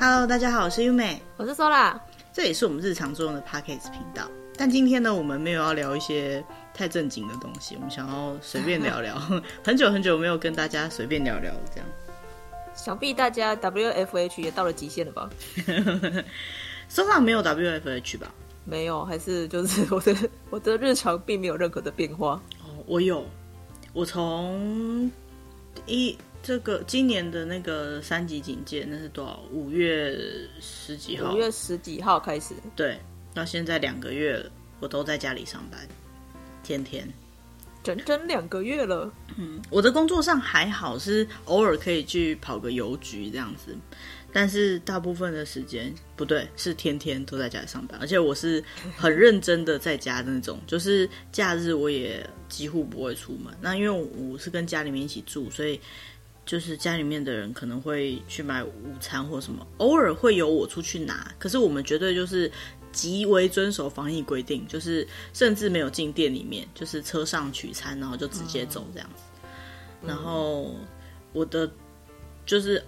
Hello，大家好，我是优美，我是 Sola，这也是我们日常作用的 Podcast 频道。但今天呢，我们没有要聊一些太正经的东西，我们想要随便聊聊。很久很久没有跟大家随便聊聊这样。想必大家 WFH 也到了极限了吧？Sola 没有 WFH 吧？没有，还是就是 我的我的日常并没有任何的变化。哦，我有，我从一。这个今年的那个三级警戒，那是多少？五月十几号？五月十几号开始？对，到现在两个月了，我都在家里上班，天天，整整两个月了。嗯，我的工作上还好，是偶尔可以去跑个邮局这样子，但是大部分的时间不对，是天天都在家里上班，而且我是很认真的在家的那种，就是假日我也几乎不会出门。那因为我是跟家里面一起住，所以。就是家里面的人可能会去买午餐或什么，偶尔会有我出去拿。可是我们绝对就是极为遵守防疫规定，就是甚至没有进店里面，就是车上取餐，然后就直接走这样子。嗯、然后我的就是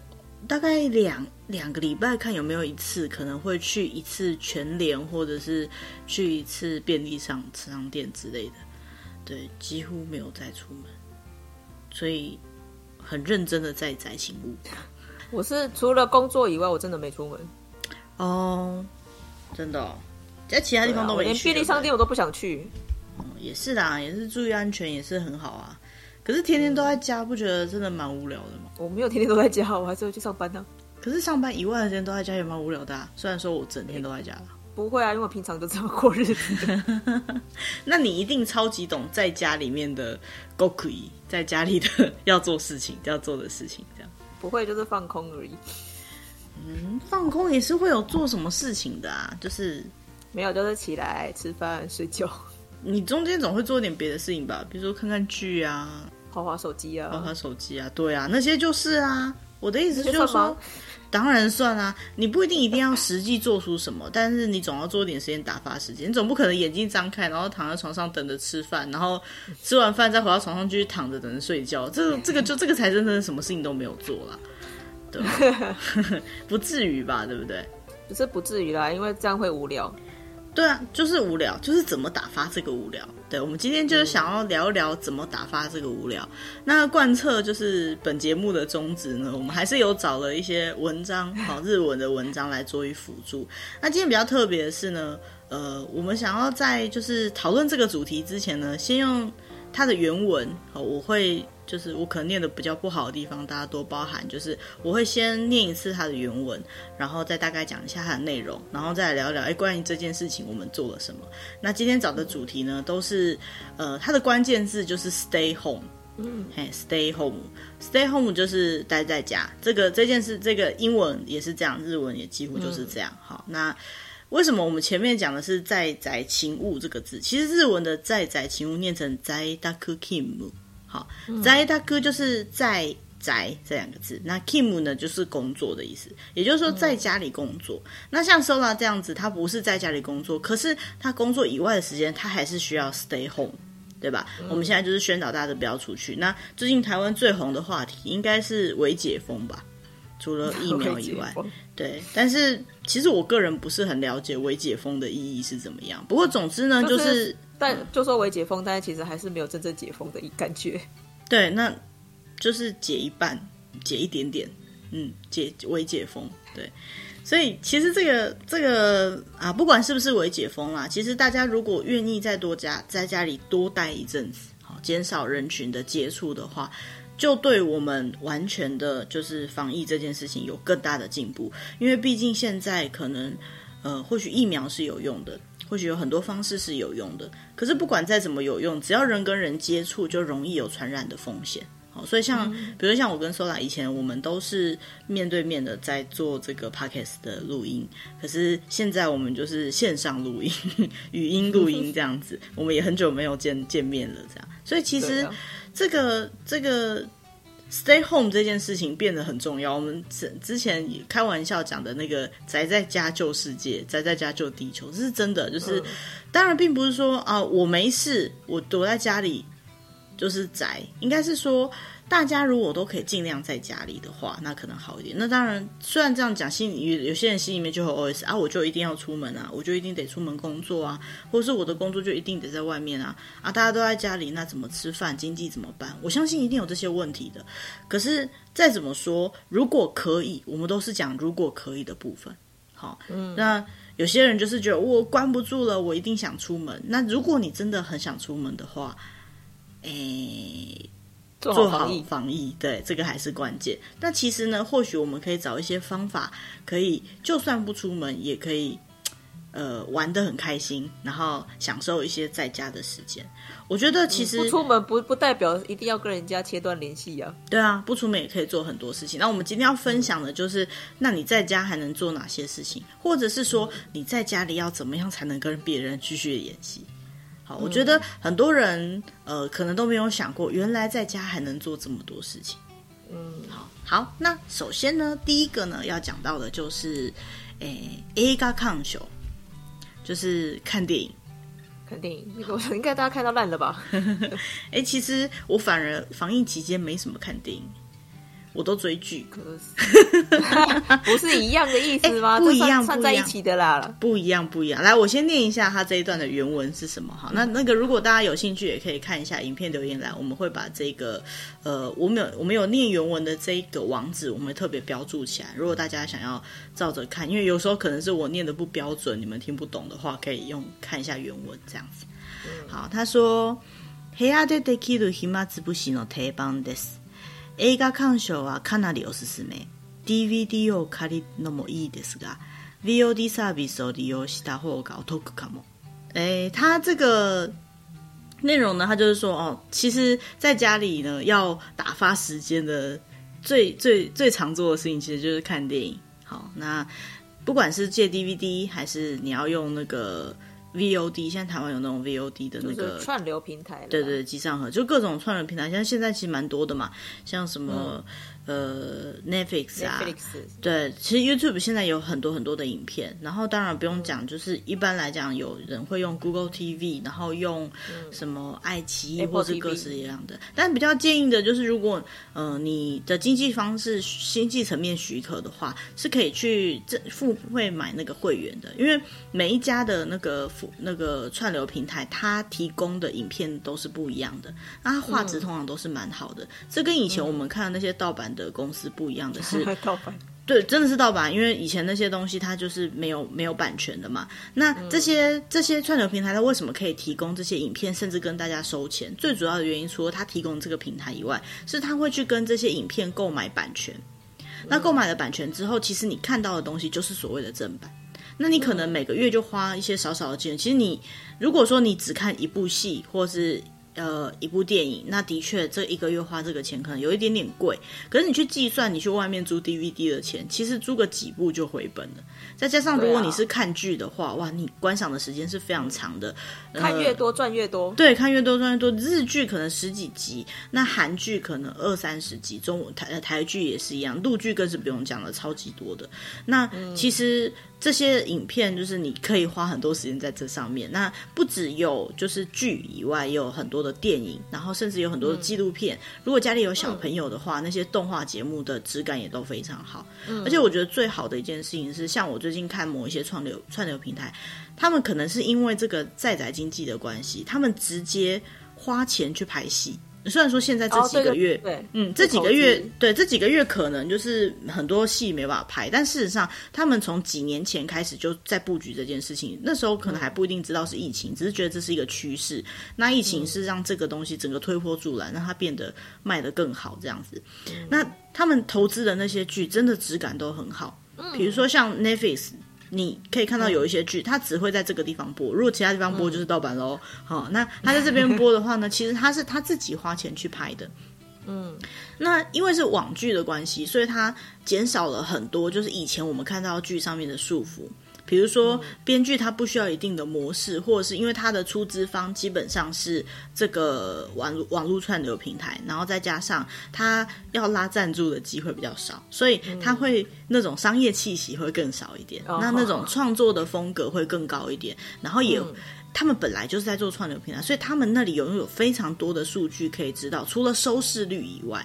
大概两两个礼拜看有没有一次可能会去一次全联，或者是去一次便利商商店之类的。对，几乎没有再出门，所以。很认真的在宅勤务，我是除了工作以外，我真的没出门。哦，真的，在其他地方都没去，连便利商店我都不想去。哦，也是啦，也是注意安全，也是很好啊。可是天天都在家，不觉得真的蛮无聊的吗？我没有天天都在家，我还是会去上班的。可是上班以外的时间都在家也蛮无聊的啊。虽然说我整天都在家了。不会啊，因为我平常都这么过日子。那你一定超级懂在家里面的ごくい，在家里的要做事情要做的事情，这样。不会，就是放空而已。嗯，放空也是会有做什么事情的啊，就是没有，就是起来吃饭睡觉。你中间总会做点别的事情吧，比如说看看剧啊，滑滑手机啊，滑滑手机啊，对啊，那些就是啊。我的意思就是说。 当然算啊，你不一定一定要实际做出什么，但是你总要做点时间打发时间。你总不可能眼睛张开，然后躺在床上等着吃饭，然后吃完饭再回到床上继续躺着等着睡觉。这个这个就这个才真的什么事情都没有做啦，对吧？不至于吧？对不对？不是不至于啦，因为这样会无聊。对啊，就是无聊，就是怎么打发这个无聊。对，我们今天就是想要聊一聊怎么打发这个无聊。那贯彻就是本节目的宗旨呢，我们还是有找了一些文章，好日文的文章来做一辅助。那今天比较特别的是呢，呃，我们想要在就是讨论这个主题之前呢，先用它的原文，好，我会。就是我可能念的比较不好的地方，大家多包涵。就是我会先念一次它的原文，然后再大概讲一下它的内容，然后再来聊聊，哎，关于这件事情我们做了什么。那今天找的主题呢，都是呃，它的关键字就是 stay home，嗯，嘿，stay home，stay home 就是待在家。这个这件事，这个英文也是这样，日文也几乎就是这样。嗯、好，那为什么我们前面讲的是在宅勤务这个字？其实日文的在宅勤务念成在宅勤务。好，在宅就是在宅这两个字，那 Kim 呢就是工作的意思，也就是说在家里工作。嗯、那像 Sola 这样子，他不是在家里工作，可是他工作以外的时间，他还是需要 stay home，对吧？嗯、我们现在就是宣导大家都不要出去。那最近台湾最红的话题应该是微解封吧？除了 疫苗以外，对。但是其实我个人不是很了解微解封的意义是怎么样。不过总之呢，就是。就是但就说微解封，但是其实还是没有真正解封的一感觉。对，那就是解一半，解一点点，嗯，解微解封。对，所以其实这个这个啊，不管是不是微解封啦，其实大家如果愿意再多家在家里多待一阵子，好，减少人群的接触的话，就对我们完全的就是防疫这件事情有更大的进步。因为毕竟现在可能呃，或许疫苗是有用的。或许有很多方式是有用的，可是不管再怎么有用，只要人跟人接触，就容易有传染的风险。好，所以像，嗯、比如像我跟 Sola 以前，我们都是面对面的在做这个 Podcast 的录音，可是现在我们就是线上录音，语音录音这样子，我们也很久没有见见面了，这样。所以其实这个、啊、这个。Stay home 这件事情变得很重要。我们之之前开玩笑讲的那个宅在家救世界，宅在家救地球，这是真的。就是、嗯、当然，并不是说啊，我没事，我躲在家里就是宅。应该是说，大家如果都可以尽量在家里的话，那可能好一点。那当然，虽然这样讲，心里有些人心里面就会 OS 啊，我就一定要出门啊，我就一定得出门工作啊，或者是我的工作就一定得在外面啊啊，大家都在家里，那怎么吃饭？经济怎么办？我相信一定有这些问题的。可是再怎么说，如果可以，我们都是讲如果可以的部分。好，嗯，那有些人就是觉得我关不住了，我一定想出门。那如果你真的很想出门的话，诶。做好防疫，防疫，对，这个还是关键。那其实呢，或许我们可以找一些方法，可以就算不出门，也可以呃玩得很开心，然后享受一些在家的时间。我觉得其实、嗯、不出门不不代表一定要跟人家切断联系呀。对啊，不出门也可以做很多事情。那我们今天要分享的就是，那你在家还能做哪些事情，或者是说你在家里要怎么样才能跟别人继续联系？我觉得很多人呃可能都没有想过，原来在家还能做这么多事情。嗯，好，好，那首先呢，第一个呢要讲到的就是，诶，映画鉴赏，就是看电影。看电影，那个我想应该大家看到烂了吧？哎，其实我反而防疫期间没什么看电影。我都追剧，可是不是一样的意思吗？不一样，串在一起的啦。不一样，不一样。来，我先念一下他这一段的原文是什么哈。那那个，如果大家有兴趣，也可以看一下影片留言来，我们会把这个呃，我们有我们有念原文的这一个网址，我们会特别标注起来。如果大家想要照着看，因为有时候可能是我念的不标准，你们听不懂的话，可以用看一下原文这样子。好，他说：“部屋でできる暇つぶしの定番です。” ”映画鉴赏はかなりおすすめ。DVD を借りるのもいいですが，VOD サービスを利用した方がお得かも。诶，他这个内容呢，他就是说哦，其实在家里呢，要打发时间的最最最常做的事情，其实就是看电影。好，那不管是借 DVD 还是你要用那个。VOD 现在台湾有那种 VOD 的那个串流平台，对对，机上盒就各种串流平台，像现在其实蛮多的嘛，像什么。嗯呃，Netflix 啊，Netflix 对，其实 YouTube 现在有很多很多的影片，然后当然不用讲，就是一般来讲，有人会用 Google TV，然后用什么爱奇艺或是各式一样的。嗯、但比较建议的就是，如果呃你的经济方式经济层面许可的话，是可以去这付费买那个会员的，因为每一家的那个付那个串流平台，它提供的影片都是不一样的，那它画质通常都是蛮好的。嗯、这跟以前我们看的那些盗版。的公司不一样的是 盗版，对，真的是盗版，因为以前那些东西它就是没有没有版权的嘛。那这些、嗯、这些串流平台它为什么可以提供这些影片，甚至跟大家收钱？最主要的原因，除了它提供这个平台以外，是它会去跟这些影片购买版权。那购买了版权之后，其实你看到的东西就是所谓的正版。那你可能每个月就花一些少少的钱。其实你如果说你只看一部戏，或是呃，一部电影，那的确这一个月花这个钱可能有一点点贵。可是你去计算，你去外面租 DVD 的钱，其实租个几部就回本了。再加上如果你是看剧的话，啊、哇，你观赏的时间是非常长的。呃、看越多赚越多。对，看越多赚越多。日剧可能十几集，那韩剧可能二三十集，中文台台剧也是一样，陆剧更是不用讲了，超级多的。那其实。嗯这些影片就是你可以花很多时间在这上面。那不只有就是剧以外，也有很多的电影，然后甚至有很多的纪录片。嗯、如果家里有小朋友的话，嗯、那些动画节目的质感也都非常好。嗯、而且我觉得最好的一件事情是，像我最近看某一些串流串流平台，他们可能是因为这个在宅经济的关系，他们直接花钱去拍戏。虽然说现在这几个月，对，嗯，这几个月，对，这几个月可能就是很多戏没办法拍，但事实上，他们从几年前开始就在布局这件事情。那时候可能还不一定知道是疫情，只是觉得这是一个趋势。那疫情是让这个东西整个推波助澜，让它变得卖得更好，这样子。那他们投资的那些剧，真的质感都很好。比如说像 Netflix。你可以看到有一些剧，它只会在这个地方播，如果其他地方播就是盗版喽。好、嗯哦，那他在这边播的话呢，其实他是他自己花钱去拍的。嗯，那因为是网剧的关系，所以它减少了很多，就是以前我们看到剧上面的束缚。比如说，编剧他不需要一定的模式，或者是因为他的出资方基本上是这个网络网络串流平台，然后再加上他要拉赞助的机会比较少，所以他会那种商业气息会更少一点，嗯、那那种创作的风格会更高一点，然后也、嗯、他们本来就是在做串流平台，所以他们那里拥有非常多的数据可以知道，除了收视率以外。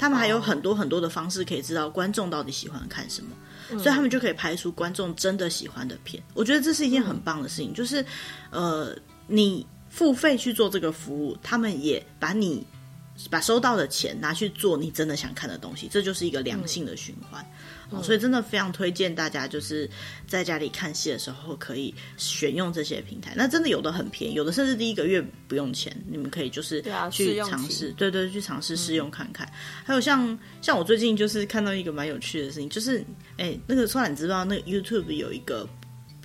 他们还有很多很多的方式可以知道观众到底喜欢看什么，所以他们就可以拍出观众真的喜欢的片。我觉得这是一件很棒的事情，就是呃，你付费去做这个服务，他们也把你把收到的钱拿去做你真的想看的东西，这就是一个良性的循环。哦，所以真的非常推荐大家，就是在家里看戏的时候可以选用这些平台。那真的有的很便宜，有的甚至第一个月不用钱，你们可以就是去尝试，对对，去尝试试用看看。嗯、还有像像我最近就是看到一个蛮有趣的事情，就是哎，那个说你知道那个 YouTube 有一个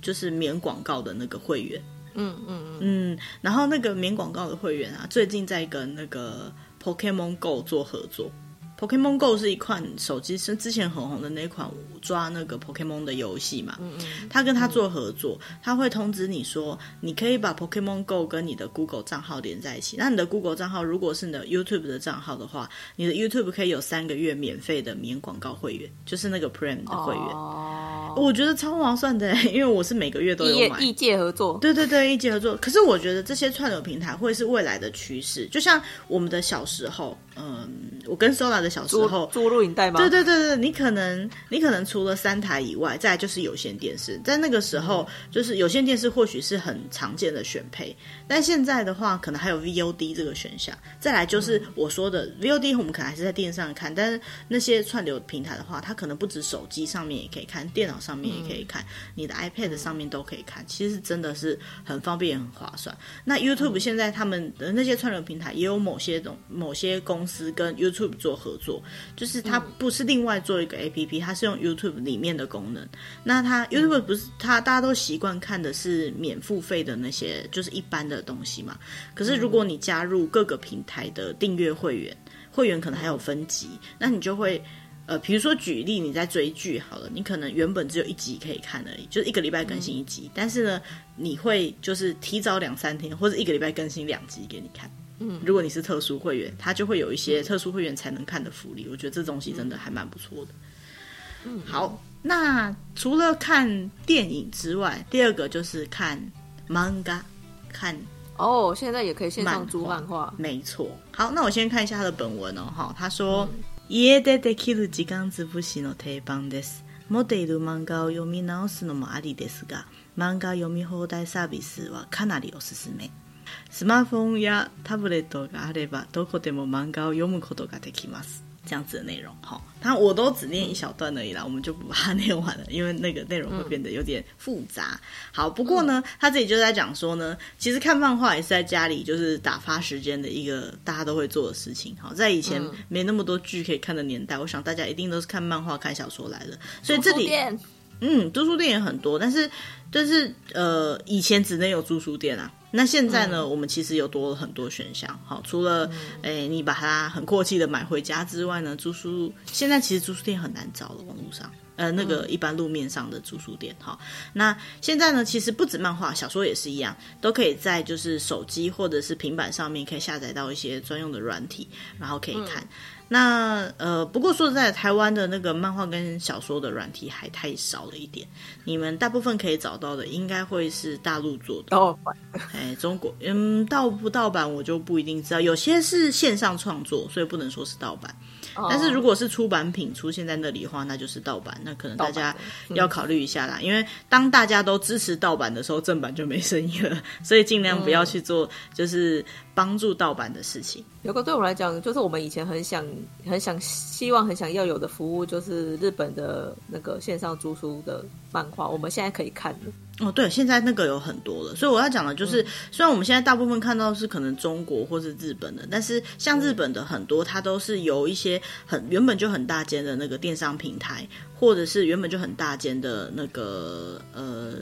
就是免广告的那个会员，嗯嗯嗯，嗯，然后那个免广告的会员啊，最近在跟那个 Pokemon Go 做合作。Pokemon Go 是一款手机是之前很红的那款抓那个 Pokemon 的游戏嘛？嗯嗯。他跟他做合作，他会通知你说，你可以把 Pokemon Go 跟你的 Google 账号连在一起。那你的 Google 账号如果是你的 YouTube 的账号的话，你的 YouTube 可以有三个月免费的免广告会员，就是那个 Prime 的会员。哦。我觉得超划算的，因为我是每个月都有买。异界合作。对对对，异界合作。可是我觉得这些串流平台会是未来的趋势，就像我们的小时候，嗯，我跟 Sola 的小时候租录影带吗？对对对对，你可能你可能除了三台以外，再来就是有线电视。在那个时候，就是有线电视或许是很常见的选配，但现在的话，可能还有 VOD 这个选项。再来就是我说的 VOD，我们可能还是在电视上看，但是那些串流平台的话，它可能不止手机上面也可以看，电脑上面也可以看，你的 iPad 上面都可以看。其实真的是很方便、很划算。那 YouTube 现在他们的那些串流平台也有某些种某些公司跟 YouTube 做合作。就是它不是另外做一个 APP，它是用 YouTube 里面的功能。那它 YouTube 不是它大家都习惯看的是免付费的那些，就是一般的东西嘛。可是如果你加入各个平台的订阅会员，会员可能还有分级，那你就会呃，比如说举例你在追剧好了，你可能原本只有一集可以看而已，就是一个礼拜更新一集，但是呢，你会就是提早两三天或者一个礼拜更新两集给你看。嗯，如果你是特殊会员，他就会有一些特殊会员才能看的福利。嗯、我觉得这东西真的还蛮不错的。嗯，好，那除了看电影之外，第二个就是看 manga，看哦，现在也可以线上租漫画，没错。好，那我先看一下他的本文哦。哈，他说：家でできる时间溃しの定番です。持っている漫画を読み直すのもありですが、漫画読み放题サービスはかなりおすすめ。 スマホやタブレットがあればどこでも漫画を読むことができます。这样子的内容，哈，他我都只念一小段而已啦，我们就不把它念完了，因为那个内容会变得有点复杂。好，不过呢，他自己就在讲说呢，其实看漫画也是在家里就是打发时间的一个大家都会做的事情。好，在以前没那么多剧可以看的年代，我想大家一定都是看漫画、看小说来的。所以这里，嗯，租书店也很多，但是但是呃，以前只能有租书店啊。 那现在呢，嗯、我们其实有多了很多选项。好，除了诶、嗯。欸，你把它很阔气的买回家之外呢，租书现在其实租书店很难找了，网络上，呃，那个一般路面上的住宿店。好，那现在呢，其实不止漫画，小说也是一样，都可以在就是手机或者是平板上面可以下载到一些专用的软体，然后可以看。嗯那呃，不过说实在，台湾的那个漫画跟小说的软体还太少了一点。你们大部分可以找到的，应该会是大陆做的。哦，哎，中国，嗯，盗不盗版我就不一定知道。有些是线上创作，所以不能说是盗版。但是如果是出版品出现在那里的话，那就是盗版。那可能大家要考虑一下啦，因为当大家都支持盗版的时候，正版就没生意了。所以尽量不要去做，就是帮助盗版的事情。有个对我来讲，就是我们以前很想、很想、希望、很想要有的服务，就是日本的那个线上租书的漫画，我们现在可以看了。哦，对，现在那个有很多了，所以我要讲的就是，嗯、虽然我们现在大部分看到是可能中国或是日本的，但是像日本的很多，它都是由一些很原本就很大间的那个电商平台，或者是原本就很大间的那个呃。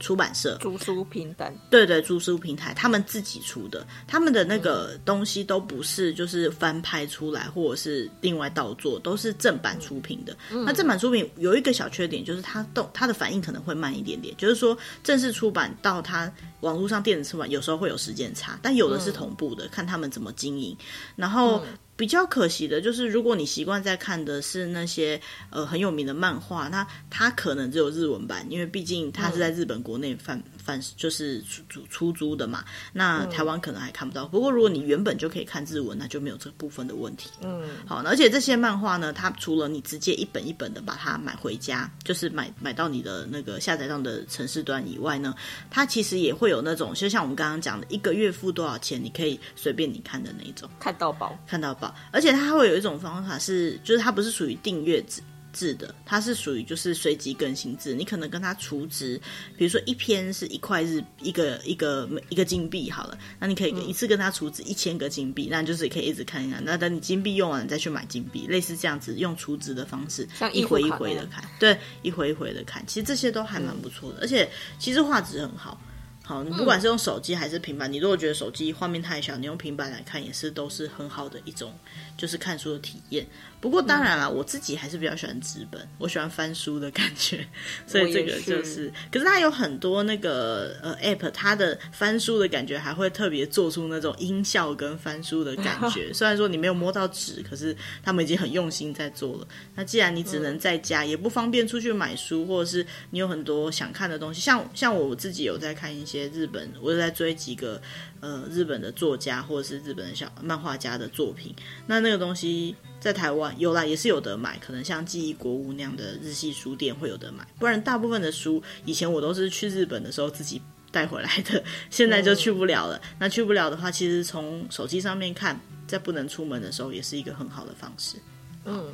出版社、租书平台，对对，租书平台，他们自己出的，他们的那个东西都不是就是翻拍出来，或者是另外倒做，都是正版出品的。嗯、那正版出品有一个小缺点，就是它动它的反应可能会慢一点点，就是说正式出版到它网络上电子出版，有时候会有时间差，但有的是同步的，嗯、看他们怎么经营。然后。嗯比较可惜的就是，如果你习惯在看的是那些呃很有名的漫画，那它可能只有日文版，因为毕竟它是在日本国内贩贩就是出租出租的嘛。那台湾可能还看不到。不过如果你原本就可以看日文，那就没有这部分的问题。嗯，好，而且这些漫画呢，它除了你直接一本一本的把它买回家，就是买买到你的那个下载到的城市端以外呢，它其实也会有那种，就像我们刚刚讲的，一个月付多少钱，你可以随便你看的那一种，看到宝，看到宝。而且它会有一种方法是，就是它不是属于订阅制。制的，它是属于就是随机更新制，你可能跟它储值，比如说一篇是一块日一个一个一个金币好了，那你可以一次跟它储值一千个金币，那就是可以一直看一看，那等你金币用完了再去买金币，类似这样子用储值的方式，像一回一回的看，对，一回一回的看，其实这些都还蛮不错的，而且其实画质很好。好，你不管是用手机还是平板，你如果觉得手机画面太小，你用平板来看也是都是很好的一种，就是看书的体验。不过当然了，嗯、我自己还是比较喜欢纸本，我喜欢翻书的感觉，所以这个就是。是可是它有很多那个呃 App，它的翻书的感觉还会特别做出那种音效跟翻书的感觉。虽然说你没有摸到纸，可是他们已经很用心在做了。那既然你只能在家，嗯、也不方便出去买书，或者是你有很多想看的东西，像像我自己有在看一些日本，我有在追几个呃日本的作家或者是日本的小漫画家的作品，那那个东西。在台湾有啦，也是有得买，可能像记忆国屋那样的日系书店会有得买，不然大部分的书以前我都是去日本的时候自己带回来的，现在就去不了了。嗯、那去不了的话，其实从手机上面看，在不能出门的时候，也是一个很好的方式。嗯，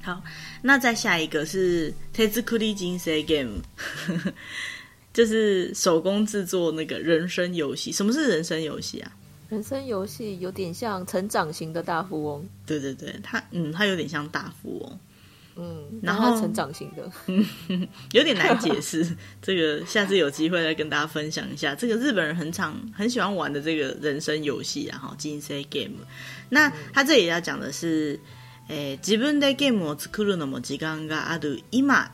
好，那再下一个是手作り人生ゲーム， 就是手工制作那个人生游戏。什么是人生游戏啊？人生游戏有点像成长型的大富翁，对对对，它嗯，它有点像大富翁，嗯，然后成长型的，嗯，有点难解释。这个下次有机会再跟大家分享一下，这个日本人很常很喜欢玩的这个人生游戏，然后人生 game。那他这里要讲的是，诶，自分でゲームを作るのも时间がある今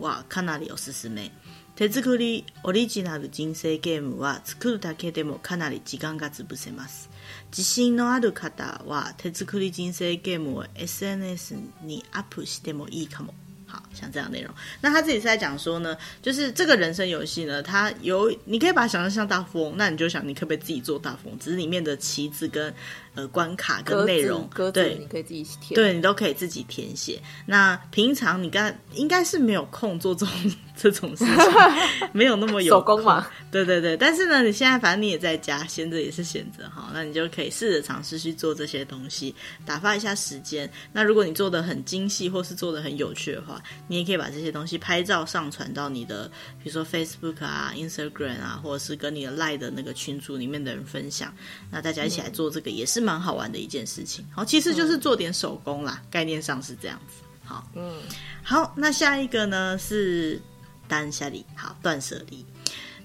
はかなりおすすめ。 手作りオリジナル人生ゲームは作るだけでもかなり时间が溃せます。自信のある方は手作り人生ゲームを SNS にアップしてもいいかも。好像这样内容，那他自己是在讲说呢，就是这个人生游戏呢，它有你可以把它想象像大富翁，那你就想你可不可以自己做大富翁，只是里面的棋子跟。呃，关卡跟内容，对，你可以自己填，对，你都可以自己填写。那平常你刚应该是没有空做这种 这种事情，没有那么有手工嘛？对对对。但是呢，你现在反正你也在家，闲着也是闲着哈，那你就可以试着尝试去做这些东西，打发一下时间。那如果你做的很精细，或是做的很有趣的话，你也可以把这些东西拍照上传到你的，比如说 Facebook 啊、Instagram 啊，或者是跟你的 Line 的那个群组里面的人分享。那大家一起来做这个也是。蛮好玩的一件事情，好，其实就是做点手工啦，嗯、概念上是这样子。好，嗯，好，那下一个呢是断舍离，好，断舍离。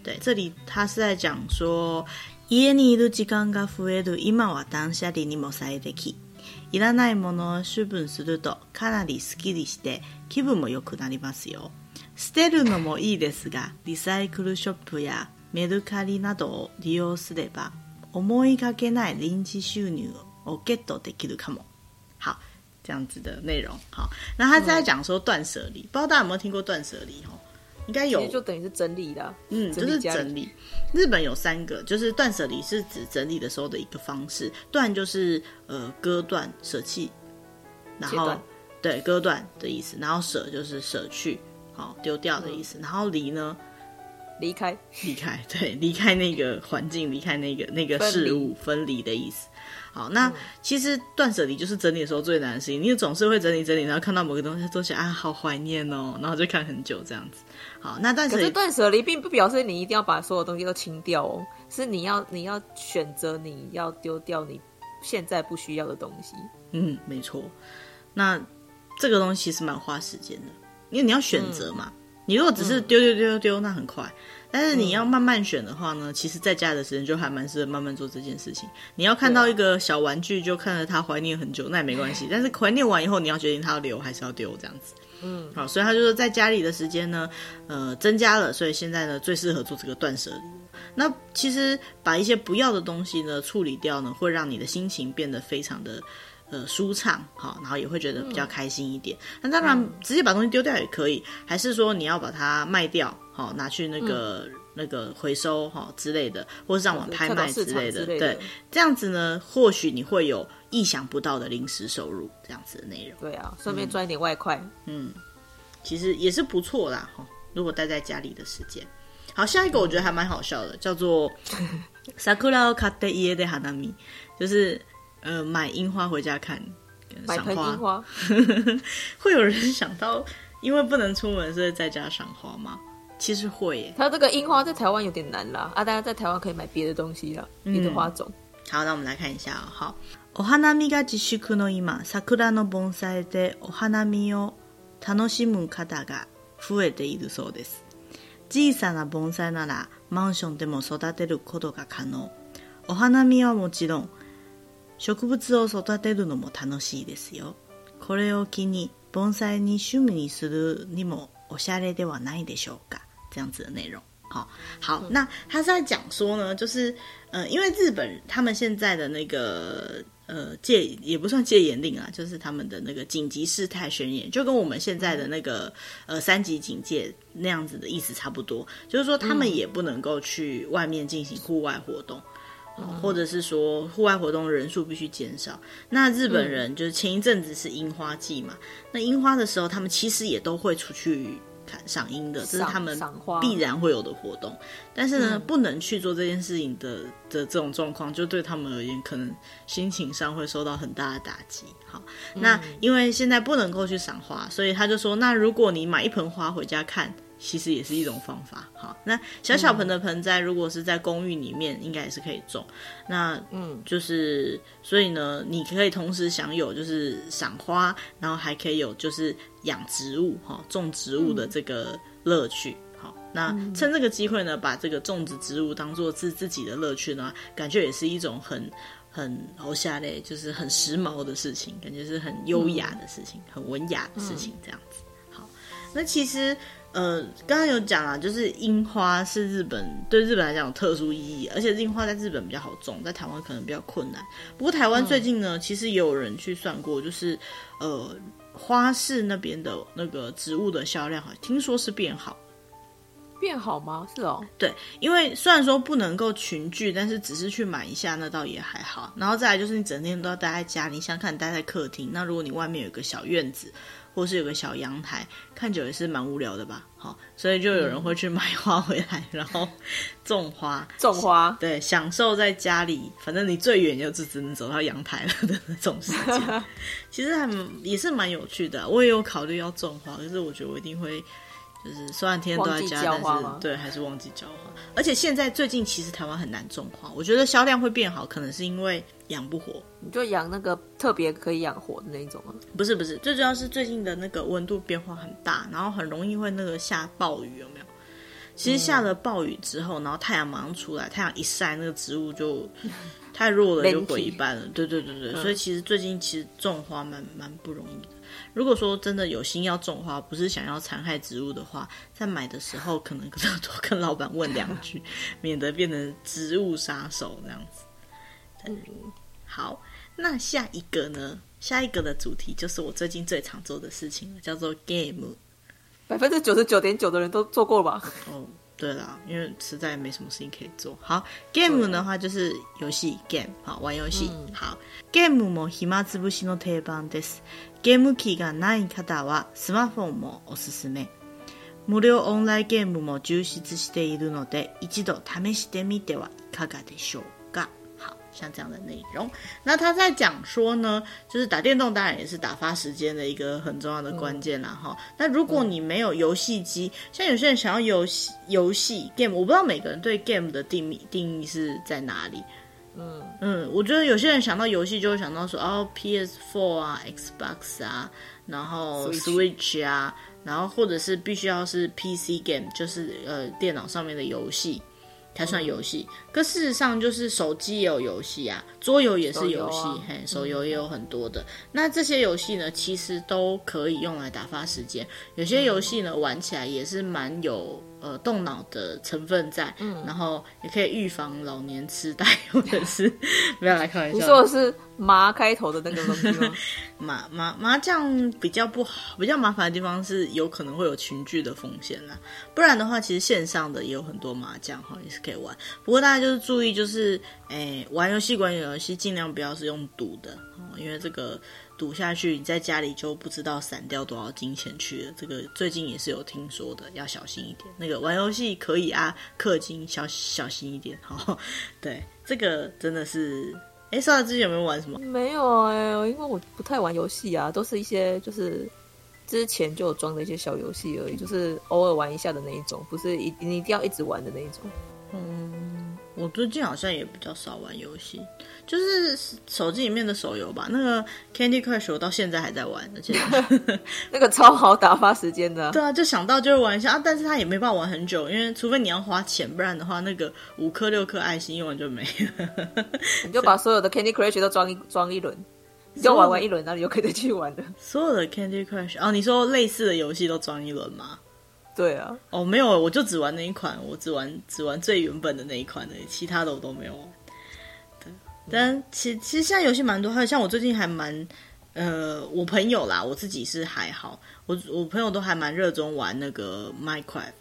对，这里他是在讲说，家にいる时间が増える今は断舍离にも最适。いらないものを処分するとかなりスッキリして気分も良くなりますよ。舍てるのもいいですが、リサイクルショップやメルカリ na どを利用すれば。思いがけない临时収入をゲットできるかも。好，这样子的内容。好，那他在讲说断舍离，嗯、不知道大家有没有听过断舍离？哦，应该有，就等于是整理的。嗯，就是整理。日本有三个，就是断舍离是指整理的时候的一个方式。断就是呃割断、舍弃，然后断对割断的意思，然后舍就是舍去，好丢掉的意思，嗯、然后离呢？ 离开，离开，对，离开那个环境，离开那个那个事物，分离的意思。好，那、嗯、其实断舍离就是整理的时候最难的事情，你总是会整理整理，然后看到某个东西，都想啊，好怀念哦，然后就看很久这样子。好，那但是断舍离并不表示你一定要把所有东西都清掉哦，是你要你要选择你要丢掉你现在不需要的东西。嗯，没错。那这个东西其实蛮花时间的，因为你要选择嘛。嗯你如果只是丢丢丢丢丢，那很快。但是你要慢慢选的话呢，其实在家的时间就还蛮适合慢慢做这件事情。你要看到一个小玩具，就看着它怀念很久，那也没关系。但是怀念完以后，你要决定它要留还是要丢，这样子。嗯，好，所以他就说在家里的时间呢，呃，增加了，所以现在呢，最适合做这个断舍离。那其实把一些不要的东西呢处理掉呢，会让你的心情变得非常的。呃舒畅，好，然后也会觉得比较开心一点。那当然，直接把东西丢掉也可以，还是说你要把它卖掉，好，拿去那个、嗯、那个回收哈之类的，或是上网拍卖之类的，对，这样子呢，或许你会有意想不到的临时收入，这样子的内容。对啊，顺便赚一点外快，嗯，其实也是不错啦，哈。如果待在家里的时间，好，下一个我觉得还蛮好笑的，叫做 “sakura o kate ie de hanami”，就是呃买樱花回家看，买盆樱花。会有人想到，因为不能出门，所以在家赏花吗？其实会耶。它这个樱花在台湾有点难啦，啊，大家在台湾可以买别的东西啦，别的花种。嗯、好，那我们来看一下、哦，好，お花见が自粛の今、桜の盆栽でお花见を楽しむ方が増えているそうです。小さな盆栽ならマンションでも育てることが可能。お花见はもちろん、 植物を育てるのも楽しいですよ。これを机に盆栽に趣味にするにもおしゃれではないでしょうか。这样子的内容。好，好，那他是在讲说呢，就是，呃，因为日本他们现在的那个。呃，戒也不算戒严令啊，就是他们的那个紧急事态宣言，就跟我们现在的那个呃三级警戒那样子的意思差不多。就是说，他们也不能够去外面进行户外活动，嗯呃、 或者是说户外活动人数必须减少。那日本人就是前一阵子是樱花季嘛，那樱花的时候，他们其实也都会出去看。赏樱的，这是他们必然会有的活动，但是呢，嗯、不能去做这件事情的的这种状况，就对他们而言，可能心情上会受到很大的打击。好，嗯、那因为现在不能够去赏花，所以他就说，那如果你买一盆花回家看。其实也是一种方法，好，那小小盆的盆栽，如果是在公寓里面，应该也是可以种。那嗯，就是所以呢，你可以同时享有就是赏花，然后还可以有就是养植物哈，种植物的这个乐趣。好，那趁这个机会呢，把这个种植植物当做是自己的乐趣呢，感觉也是一种很很好下嘞，就是很时髦的事情，感觉是很优雅的事情，很文雅的事情，这样子。好，那其实。呃，刚刚有讲啊，就是樱花是日本对日本来讲有特殊意义，而且樱花在日本比较好种，在台湾可能比较困难。不过台湾最近呢，其实也有人去算过，就是呃花市那边的那个植物的销量，听说是变好。变好吗？是哦，对，因为虽然说不能够群聚，但是只是去买一下，那倒也还好。然后再来就是你整天都要待在家，你想看待在客厅，那如果你外面有个小院子。或是有个小阳台，看久也是蛮无聊的吧？好，所以就有人会去买花回来，然后种花，种花，对，享受在家里，反正你最远就只只能走到阳台了的那种时间。其实还也是蛮有趣的，我也有考虑要种花，可是我觉得我一定会。就是虽然天天都在家，但是对还是忘记浇花。而且现在最近其实台湾很难种花，我觉得销量会变好，可能是因为养不活。你就养那个特别可以养活的那种啊？不是不是，最主要是最近的那个温度变化很大，然后很容易会那个下暴雨，有没有？其实下了暴雨之后，然后太阳马上出来，太阳一晒，那个植物就 太弱了，就毁一半了。对对对对，所以其实最近其实种花蛮蛮不容易的。如果说真的有心要种花，不是想要残害植物的话，在买的时候可能要多跟老板问两句，免得变成植物杀手这样子。嗯，好，那下一个呢？下一个的主题就是我最近最常做的事情，叫做 game。百分之九十九点九的人都做过吧？哦，对了，因为实在没什么事情可以做。好，game 的话就是游戏 game，好，玩游戏。嗯、好，game も暇つぶしの定番です。ゲーム机がない方はスマホもおすすめ。无料オンラインゲームも充实しているので、一度试してみてはいかがでしょう？像这样的内容。那他在讲说呢，就是打电动当然也是打发时间的一个很重要的关键啦。哈、嗯，那如果你没有游戏机，像有些人想要游戏游戏 game，我不知道每个人对 game 的定义定义是在哪里。嗯嗯，我觉得有些人想到游戏就会想到说哦，PS4 啊，Xbox 啊，然后 Switch 啊，然后或者是必须要是 PC game，就是呃电脑上面的游戏才算游戏。嗯、可事实上就是手机也有游戏啊，桌游也是游戏，啊、嘿，手游也有很多的。嗯、那这些游戏呢，其实都可以用来打发时间。有些游戏呢，玩起来也是蛮有。呃，动脑的成分在，嗯，然后也可以预防老年痴呆，或者是不要来开玩笑。你说的是麻开头的那个东西吗？麻麻麻将比较不好，比较麻烦的地方是有可能会有群聚的风险啦。不然的话，其实线上的也有很多麻将哈，也是可以玩。不过大家就是注意，就是诶，玩游戏管理游戏尽量不要是用赌的，因为这个赌下去，你在家里就不知道散掉多少金钱去了。这个最近也是有听说的，要小心一点。那个玩游戏可以啊，氪金小小心一点 哈。对，这个真的是。哎，说到之前有没有玩什么？没有哎、欸，因为我不太玩游戏啊，都是一些就是之前就有装的一些小游戏而已，就是偶尔玩一下的那一种，不是一你一定要一直玩的那一种。嗯，我最近好像也比较少玩游戏。就是手机里面的手游吧，那个 Candy Crush 我到现在还在玩，而且 那个超好打发时间的、啊。对啊，就想到就会玩一下啊，但是它也没办法玩很久，因为除非你要花钱，不然的话那个五颗六颗爱心用完就没了。你就把所有的 Candy Crush 都装一装一轮，你就玩完一轮，那你就可以再去玩的。所有的 Candy Crush 哦，你说类似的游戏都装一轮吗？对啊。哦，没有，我就只玩那一款，我只玩只玩最原本的那一款的，其他的我都没有玩。但其实其实现在游戏蛮多，还有像我最近还蛮，呃，我朋友啦，我自己是还好，我我朋友都还蛮热衷玩那个 Minecraft，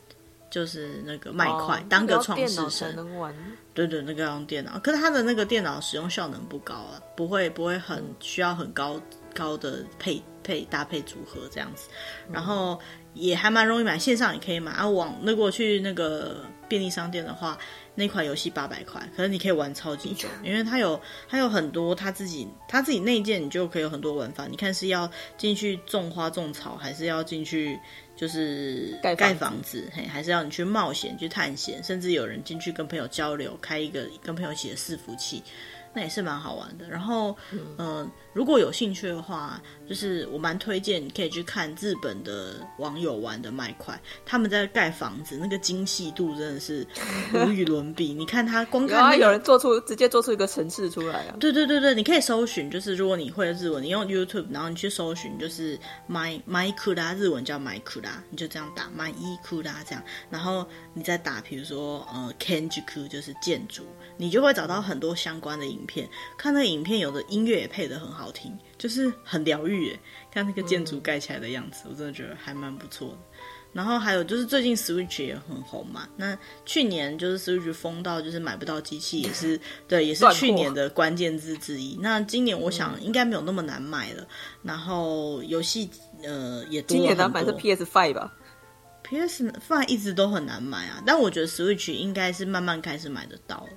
就是那个麦块、哦、当个创世神，能玩。对对，那个要用电脑，可是他的那个电脑使用效能不高啊，不会不会很需要很高高的配配搭配组合这样子，然后也还蛮容易买，线上也可以买啊。网如果去那个便利商店的话。那款游戏八百块，可是你可以玩超级久，因为它有它有很多他自己他自己内建，你就可以有很多玩法。你看是要进去种花种草，还是要进去就是盖房子，嘿，还是要你去冒险去探险，甚至有人进去跟朋友交流，开一个跟朋友一起的伺服器。那也是蛮好玩的。然后，嗯、呃，如果有兴趣的话，就是我蛮推荐你可以去看日本的网友玩的麦块，他们在盖房子，那个精细度真的是无与伦比。你看他光看、那个，有人做出直接做出一个城市出来啊！对对对对，你可以搜寻，就是如果你会日文，你用 YouTube，然后你去搜寻，就是麦麦库拉，日文叫麦库拉，你就这样打麦伊库拉这样，然后你再打，比如说呃 Kenjiku 就是建筑，你就会找到很多相关的影片。看那个影片，有的音乐也配的很好听，就是很疗愈诶。看那个建筑盖起来的样子，嗯，我真的觉得还蛮不错的。然后还有就是最近 Switch 也很红嘛，那去年就是 Switch 疯到就是买不到机器，也是对，也是去年的关键字之一。那今年我想应该没有那么难买了。然后游戏呃也。今年难买是 PS Five 吧？PS Five 一直都很难买啊，但我觉得 Switch 应该是慢慢开始买得到了。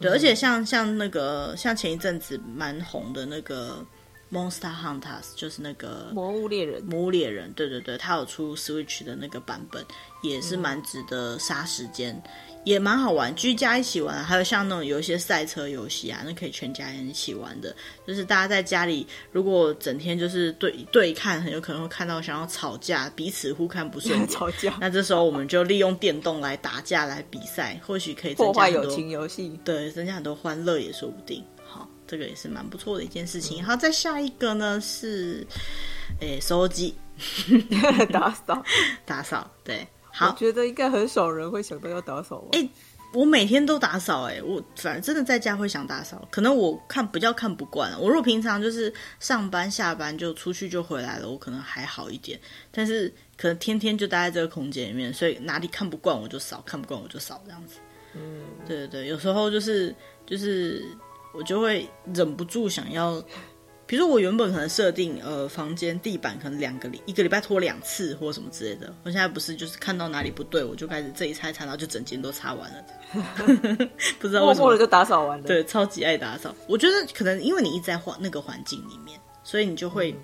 对，而且像像那个像前一阵子蛮红的那个 Monster Hunters，就是那个魔物猎人。魔物猎人，对对对，它有出 Switch 的那个版本，也是蛮值得杀时间。嗯也蛮好玩，居家一起玩，还有像那种有一些赛车游戏啊，那可以全家人一起玩的。就是大家在家里，如果整天就是对对看，很有可能会看到想要吵架，彼此互看不顺眼 吵架。那这时候我们就利用电动来打架来比赛，或许可以增加友情游戏，对，增加很多欢乐也说不定。好，这个也是蛮不错的一件事情。好，再下一个呢是，诶，收机，打扫，打扫，对。好，我觉得应该很少人会想到要打扫。哎、欸，我每天都打扫，哎，我反正真的在家会想打扫。可能我看比较看不惯。我如果平常就是上班下班就出去就回来了，我可能还好一点。但是可能天天就待在这个空间里面，所以哪里看不惯我就扫，看不惯我就扫这样子。嗯，对对对，有时候就是就是我就会忍不住想要。比如说，我原本可能设定，呃，房间地板可能两个礼一个礼拜拖两次或什么之类的。我现在不是，就是看到哪里不对，我就开始这一擦一擦，然后就整间都擦完了。不知道为什么，默默就打扫完了。对，超级爱打扫。我觉得可能因为你一直在环那个环境里面，所以你就会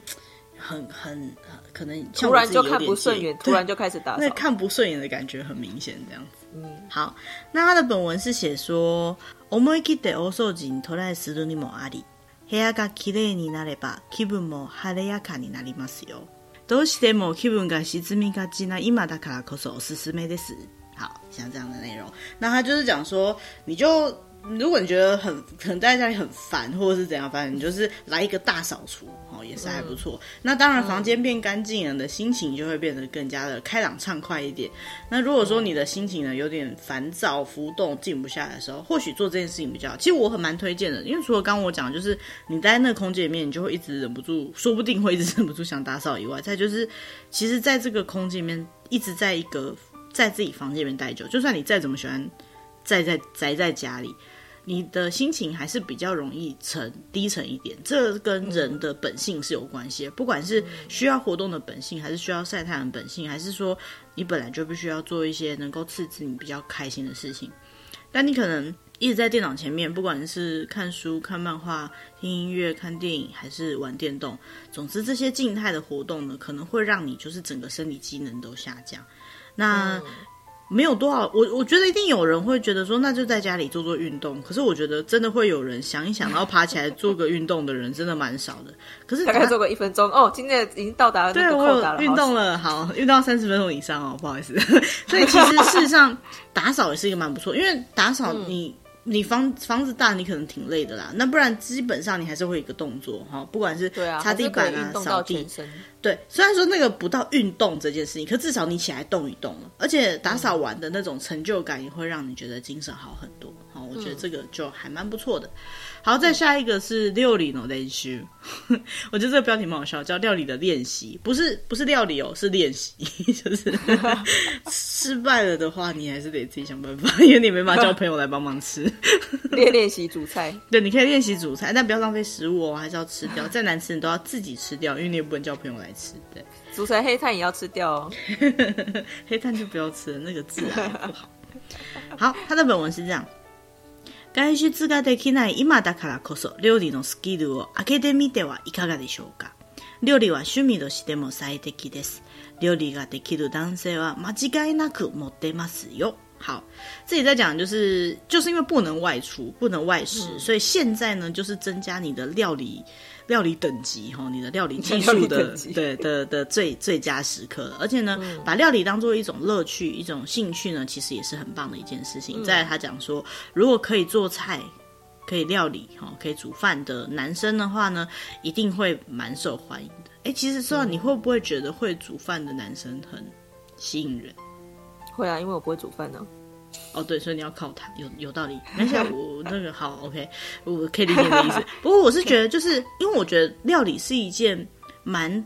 很很，很可能突然就看不顺眼，突然就开始打扫。那看不顺眼的感觉很明显，这样子。嗯，好，那它的本文是写说，思い切って大扫除にトライするにもあり。 部屋が綺丽になれば気分も晴れやかになりますよ。どうしても気分が沈みがちな今だからこそおすすめです。好，像这样的内容，那他就是讲说，你就如果你觉得很可能待在家里很烦，或者是怎样，反正你就是来一个大扫除，哦，也是还不错。那当然，房间变干净了，的心情就会变得更加的开朗畅快一点。那如果说你的心情呢有点烦躁、浮动、静不下来的时候，或许做这件事情比较好。其实我很蛮推荐的，因为除了刚我讲，就是你待在那个空间里面，你就会一直忍不住，说不定会一直忍不住想打扫以外，再就是，其实在这个空间里面一直在一个在自己房间里面待久，就算你再怎么喜欢宅在宅在家里。你的心情还是比较容易沉低沉一点，这跟人的本性是有关系。不管是需要活动的本性，还是需要晒太阳本性，还是说你本来就必须要做一些能够刺激你比较开心的事情。但你可能一直在电脑前面，不管是看书、看漫画、听音乐、看电影，还是玩电动，总之这些静态的活动呢，可能会让你就是整个生理机能都下降。那。没有多少，我我觉得一定有人会觉得说，那就在家里做做运动。可是我觉得真的会有人想一想，然后爬起来做个运动的人，真的蛮少的。可是大概做个一分钟哦，今天已经到达了，对，我有运动了，好，运动到三十分钟以上哦，不好意思。所以其实事实上打扫也是一个蛮不错，因为打扫你。嗯你房房子大，你可能挺累的啦。那不然基本上你还是会有一个动作哈，不管是擦地板啊、扫地。对，虽然说那个不到运动这件事情，可至少你起来动一动了，而且打扫完的那种成就感也会让你觉得精神好很多。好，我觉得这个就还蛮不错的。好，再下一个是料理的练习。我觉得这个标题蛮好笑，叫料理的练习，不是不是料理哦，是练习，就是 失败了的话，你还是得自己想办法，因为你没办法叫朋友来帮忙吃。练练习煮菜，对，你可以练习煮菜，但不要浪费食物哦，还是要吃掉。再难吃你都要自己吃掉，因为你也不能叫朋友来吃。对，煮菜黑炭也要吃掉哦，黑炭就不要吃了，那个字还不好。好，他的本文是这样。外出ができない今だからこそ料理のスキルを上げてみてはいかがでしょうか。料理は趣味としても最適です。料理ができる男性は間違いなく持ってますよ。好，这里在讲就是就是因为不能外出，不能外食，嗯、所以现在呢就是增加你的料理。料理等级哈，你的料理技术的对的的最最佳时刻，而且呢，嗯、把料理当做一种乐趣、一种兴趣呢，其实也是很棒的一件事情。嗯、再来他讲说，如果可以做菜、可以料理哈、可以煮饭的男生的话呢，一定会蛮受欢迎的。哎，其实说到你会不会觉得会煮饭的男生很吸引人？会啊，因为我不会煮饭呢。哦，对，所以你要靠他，有有道理。而且我那个好，OK，我可以理解你的意思。不过我是觉得，就是因为我觉得料理是一件蛮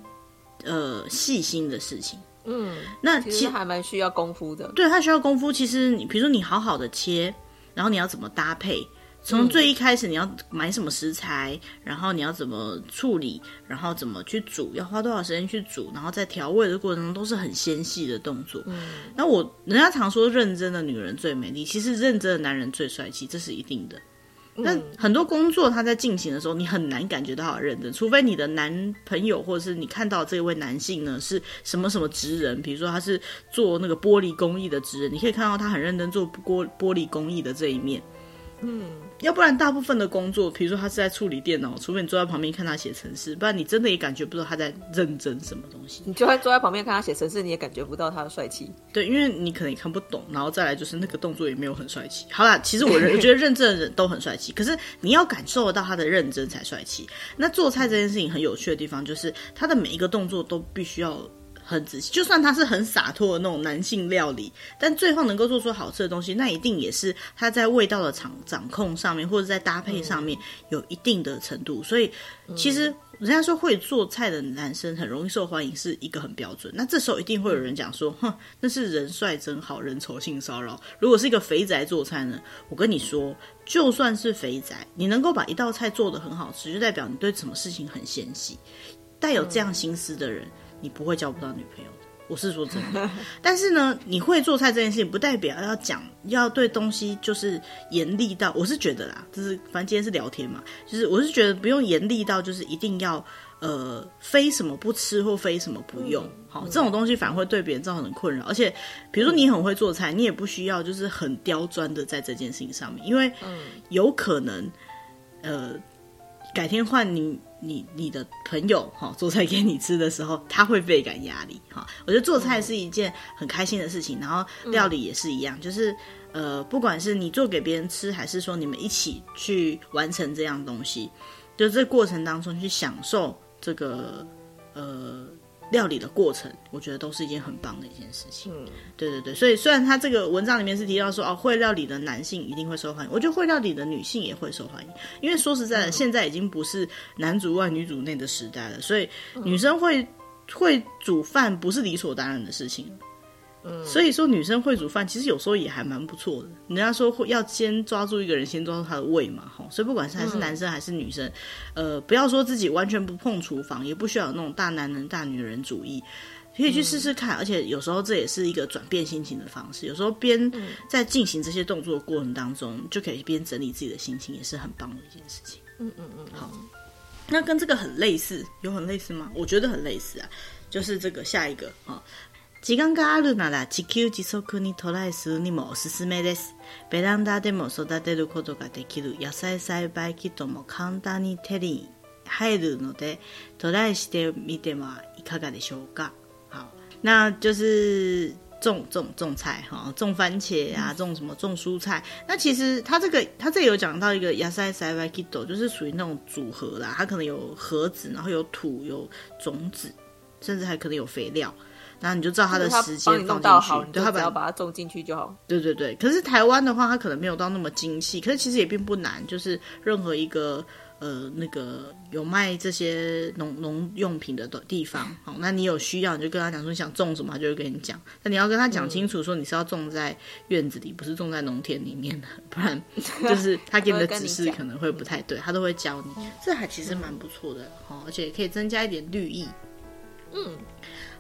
呃细心的事情。嗯，那其实还蛮需要功夫的。对，它需要功夫。其实你比如说你好好的切，然后你要怎么搭配？从最一开始，你要买什么食材，嗯、然后你要怎么处理，然后怎么去煮，要花多少时间去煮，然后在调味的过程中都是很纤细的动作。嗯，那我人家常说认真的女人最美丽，其实认真的男人最帅气，这是一定的。那、嗯、很多工作他在进行的时候，你很难感觉到他认真，除非你的男朋友或者是你看到这位男性呢是什么什么职人，比如说他是做那个玻璃工艺的职人，你可以看到他很认真做玻玻璃工艺的这一面。嗯。要不然，大部分的工作，比如说他是在处理电脑，除非你坐在旁边看他写程式，不然你真的也感觉不到他在认真什么东西。你就算坐在旁边看他写程式，你也感觉不到他的帅气。对，因为你可能也看不懂，然后再来就是那个动作也没有很帅气。好啦，其实我我觉得认真的人都很帅气，可是你要感受得到他的认真才帅气。那做菜这件事情很有趣的地方，就是他的每一个动作都必须要。很仔细，就算他是很洒脱的那种男性料理，但最后能够做出好吃的东西，那一定也是他在味道的掌掌控上面，或者在搭配上面有一定的程度。所以，其实人家说会做菜的男生很容易受欢迎，是一个很标准。那这时候一定会有人讲说，哼，那是人帅真好，人丑性骚扰。如果是一个肥宅做菜呢？我跟你说，就算是肥宅，你能够把一道菜做得很好吃，就代表你对什么事情很纤细，带有这样心思的人。你不会交不到女朋友的，我是说真的。但是呢，你会做菜这件事情，不代表要讲要对东西就是严厉到。我是觉得啦，就是反正今天是聊天嘛，就是我是觉得不用严厉到，就是一定要呃非什么不吃或非什么不用。嗯、好，这种东西反而会对别人造成困扰。而且，比如说你很会做菜，你也不需要就是很刁钻的在这件事情上面，因为有可能呃。改天换你你你的朋友哈做菜给你吃的时候，他会倍感压力哈。我觉得做菜是一件很开心的事情，然后料理也是一样，就是呃，不管是你做给别人吃，还是说你们一起去完成这样东西，就这过程当中去享受这个呃。料理的过程，我觉得都是一件很棒的一件事情。嗯，对对对，所以虽然他这个文章里面是提到说，哦，会料理的男性一定会受欢迎，我觉得会料理的女性也会受欢迎，因为说实在的，嗯、现在已经不是男主外女主内的时代了，所以女生会、嗯、会煮饭不是理所当然的事情。所以说，女生会煮饭，其实有时候也还蛮不错的。人家说会要先抓住一个人，先抓住他的胃嘛，哈。所以不管是还是男生还是女生，呃，不要说自己完全不碰厨房，也不需要有那种大男人大女人主义，可以去试试看。而且有时候这也是一个转变心情的方式。有时候边在进行这些动作的过程当中，就可以边整理自己的心情，也是很棒的一件事情。嗯嗯嗯，好。那跟这个很类似，有很类似吗？我觉得很类似啊，就是这个下一个啊。时间があるなら自给自足にトライするにもおすすめです。ベランダでも育てることができる野菜栽培キットも简単に手に入るのでトライしてみてはいかがでしょうか？好，那就是种种种菜哈，种番茄啊，种什么种蔬菜。那其实它这个它这里有讲到一个野菜栽培キット，就是属于那种组合啦，它可能有盒子，然后有土，有种子，甚至还可能有肥料。然后你就照他的时间放进去，对，他只要把它种进去就好。对对对，可是台湾的话，它可能没有到那么精细，可是其实也并不难，就是任何一个呃那个有卖这些农农用品的地方，好，那你有需要你就跟他讲说你想种什么，他就会跟你讲。那你要跟他讲清楚，说你是要种在院子里，不是种在农田里面的，不然就是他给你的指示可能会不太对，他都会教你。这还其实蛮不错的，好，而且也可以增加一点绿意。嗯。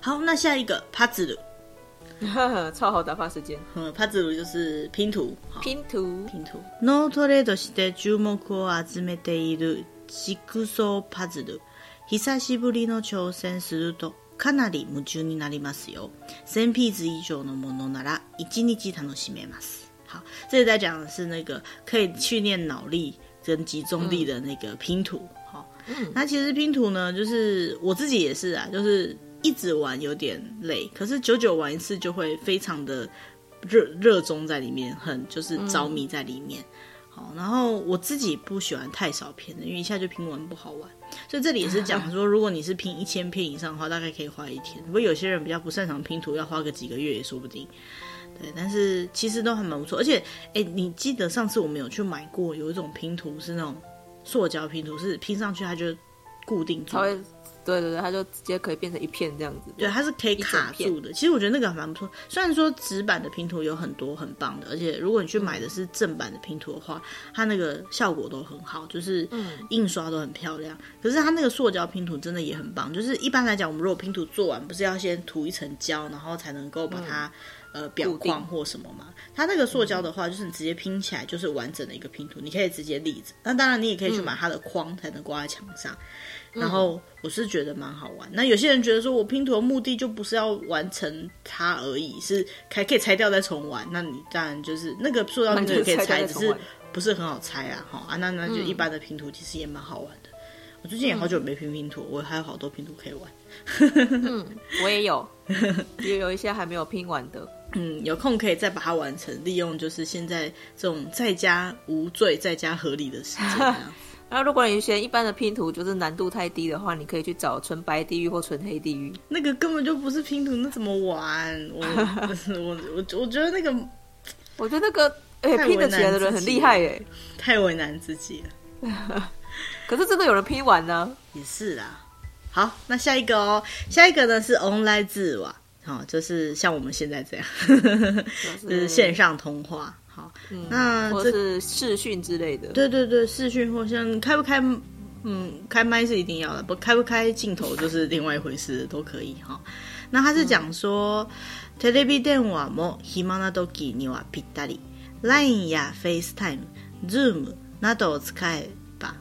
好，那下一个パズル，超好打发时间。嗯，パズル就是拼图，拼图，拼图。ノートレードして注目を集めているジグソーパズル。久しぶりの挑戦するとかなり梦中になりますよ。1000ピース以上のものなら一日楽しめます。好，这里在讲的是那个可以训练脑力跟集中力的那个拼图。好，嗯，那其实拼图呢，就是我自己也是啊，就是。 一直玩有点累，可是久久玩一次就会非常的热热衷在里面，很就是着迷在里面。嗯、好，然后我自己不喜欢太少片的，因为一下就拼完不好玩。所以这里也是讲说，如果你是拼一千片以上的话，大概可以花一天。不过有些人比较不擅长拼图，要花个几个月也说不定。对，但是其实都还蛮不错。而且，哎，你记得上次我们有去买过，有一种拼图是那种塑胶拼图，是拼上去它就固定住。对对对，它就直接可以变成一片这样子。对，它是可以卡住的。其实我觉得那个还蛮不错。虽然说纸板的拼图有很多很棒的，而且如果你去买的是正版的拼图的话，嗯、它那个效果都很好，就是印刷都很漂亮。嗯、可是它那个塑胶拼图真的也很棒。就是一般来讲，我们如果拼图做完，不是要先涂一层胶，然后才能够把它、嗯、呃裱框或什么嘛？它那个塑胶的话，就是你直接拼起来就是完整的一个拼图，你可以直接立着。那当然，你也可以去买它的框，才能挂在墙上。然后我是觉得蛮好玩。那有些人觉得说，我拼图的目的就不是要完成它而已，是还可以拆掉再重玩。那你当然就是那个塑料拼图也可以拆，只是不是很好拆啊。哈啊，那那就一般的拼图其实也蛮好玩的。我最近也好久没拼拼图，我还有好多拼图可以玩。嗯，我也有，也有一些还没有拼完的。嗯，有空可以再把它完成，利用就是现在这种在家无罪、在家合理的时间。然后，如果你选一般的拼图就是难度太低的话，你可以去找纯白地狱或纯黑地狱。那个根本就不是拼图，那怎么玩？我 我我 我觉得那个，我觉得那个哎、欸、拼得起来的人很厉害哎，太为难自己了。可是真的有人拼完呢？也是啦。好，那下一个哦，下一个呢是 online 字瓦，好，就是像我们现在这样，就是线上通话。好，嗯、那或是视讯之类的，对对对，视讯或像开不开，嗯，开麦是一定要的，不开不开镜头就是另外一回事，都可以哈。那他是讲说，テレビ电话も暇な时にはぴったり、LINE や FaceTime、Zoom などを使えば、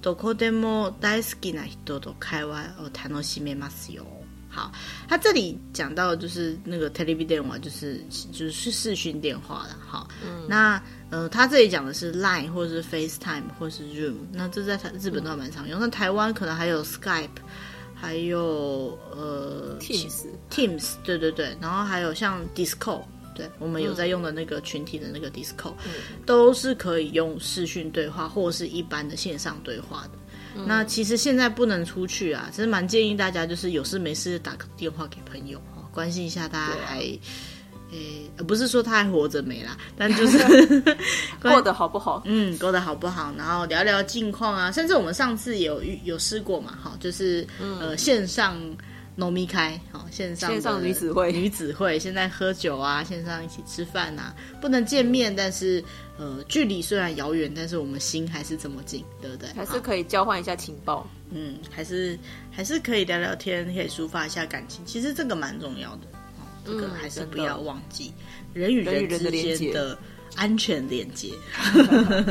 どこでも大好きな人と会话を楽しめますよ。 好，他这里讲到就是那个 telephone 电话，就是就是视讯电话了。好，嗯、那呃，他这里讲的是 Line 或者是 FaceTime 或是 Zoom，那这在台日本都还蛮常用。嗯、那台湾可能还有 Skype，还有呃 Teams Teams，对对对，然后还有像 Discord，对我们有在用的那个群体的那个 Discord，、嗯、都是可以用视讯对话或者是一般的线上对话的。嗯、那其实现在不能出去啊，其实蛮建议大家就是有事没事打个电话给朋友哦，关心一下他还，诶、啊，不是说他还活着没啦，但就是 过得好不好？嗯，过得好不好？然后聊聊近况啊，甚至我们上次有有试过嘛，哈，就是、嗯、呃线上。农咪开，好线上线上女子会女子会，现在喝酒啊，线上一起吃饭啊，不能见面，但是呃，距离虽然遥远，但是我们心还是这么近，对不对？还是可以交换一下情报，嗯，还是还是可以聊聊天，可以抒发一下感情，其实这个蛮重要的，这个还是不要忘记、嗯、人与人之间的安全连接。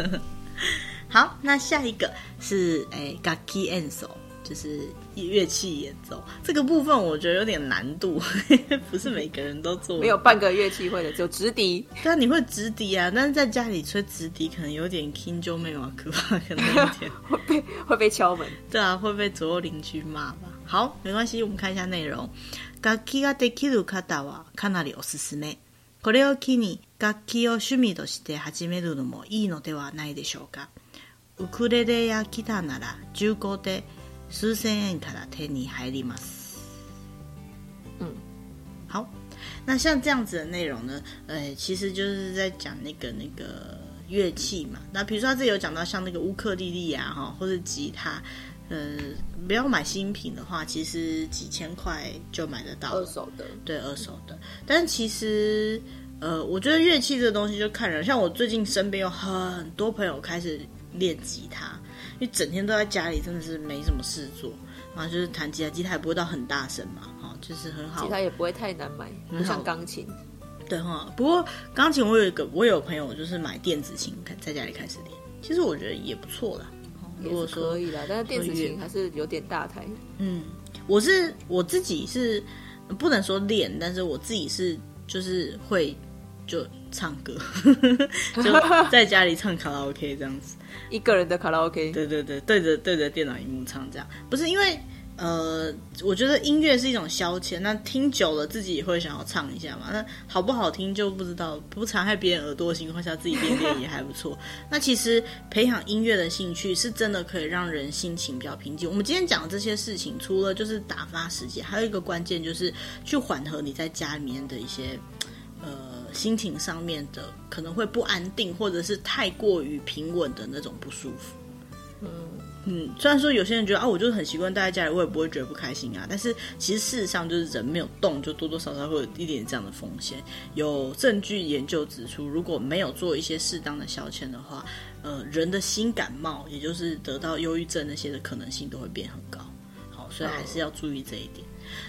好，那下一个是哎，Gaki Enso。就是乐器演奏这个部分，我觉得有点难度，不是每个人都做。没有半个乐器会的，就直笛。对啊，你会直笛啊？但是在家里吹直笛，可能有点 king 就没有啊，可怕，可能有点会被会被敲门。对啊，会被左右邻居骂吧？好，没关系，我们看一下内容。楽器ができる方はかなりおすすめ。これを机に楽器を趣味として始めるのもいいのではないでしょうか。ウクレレやギターなら中古で。 数千円から手に入ります。嗯，好，那像这样子的内容呢，呃，其实就是在讲那个那个乐器嘛。那比如说他这里有讲到像那个乌克丽丽啊，哈，或者吉他，呃，不要买新品的话，其实几千块就买得到。二手的，对，二手的。但其实，呃，我觉得乐器这个东西就看人，像我最近身边有很多朋友开始练吉他。 因为整天都在家里，真的是没什么事做，然后就是弹吉他，吉他也不会到很大声嘛，哈，就是很好。吉他也不会太难买，不像钢琴。对哈，不过钢琴我有一个，我有朋友就是买电子琴，在家里开始练，其实我觉得也不错啦。如果说可以啦，但是电子琴还是有点大台。嗯，我是我自己是不能说练，但是我自己是就是会就唱歌，就在家里唱卡拉 OK 这样子。一个人的卡拉 OK，对对对，对着对着电脑荧幕唱这样，不是因为呃，我觉得音乐是一种消遣，那听久了自己也会想要唱一下嘛。那好不好听就不知道，不残害别人耳朵的情况下，自己练练也还不错。那其实培养音乐的兴趣是真的可以让人心情比较平静。我们今天讲的这些事情，除了就是打发时间，还有一个关键就是去缓和你在家里面的一些呃。心情上面的可能会不安定，或者是太过于平稳的那种不舒服。嗯嗯，虽然说有些人觉得啊，我就是很习惯待在家里，我也不会觉得不开心啊。但是其实事实上，就是人没有动，就多多少少会有一点这样的风险。有证据研究指出，如果没有做一些适当的消遣的话，呃，人的心感冒，也就是得到忧郁症那些的可能性都会变很高。好，所以还是要注意这一点。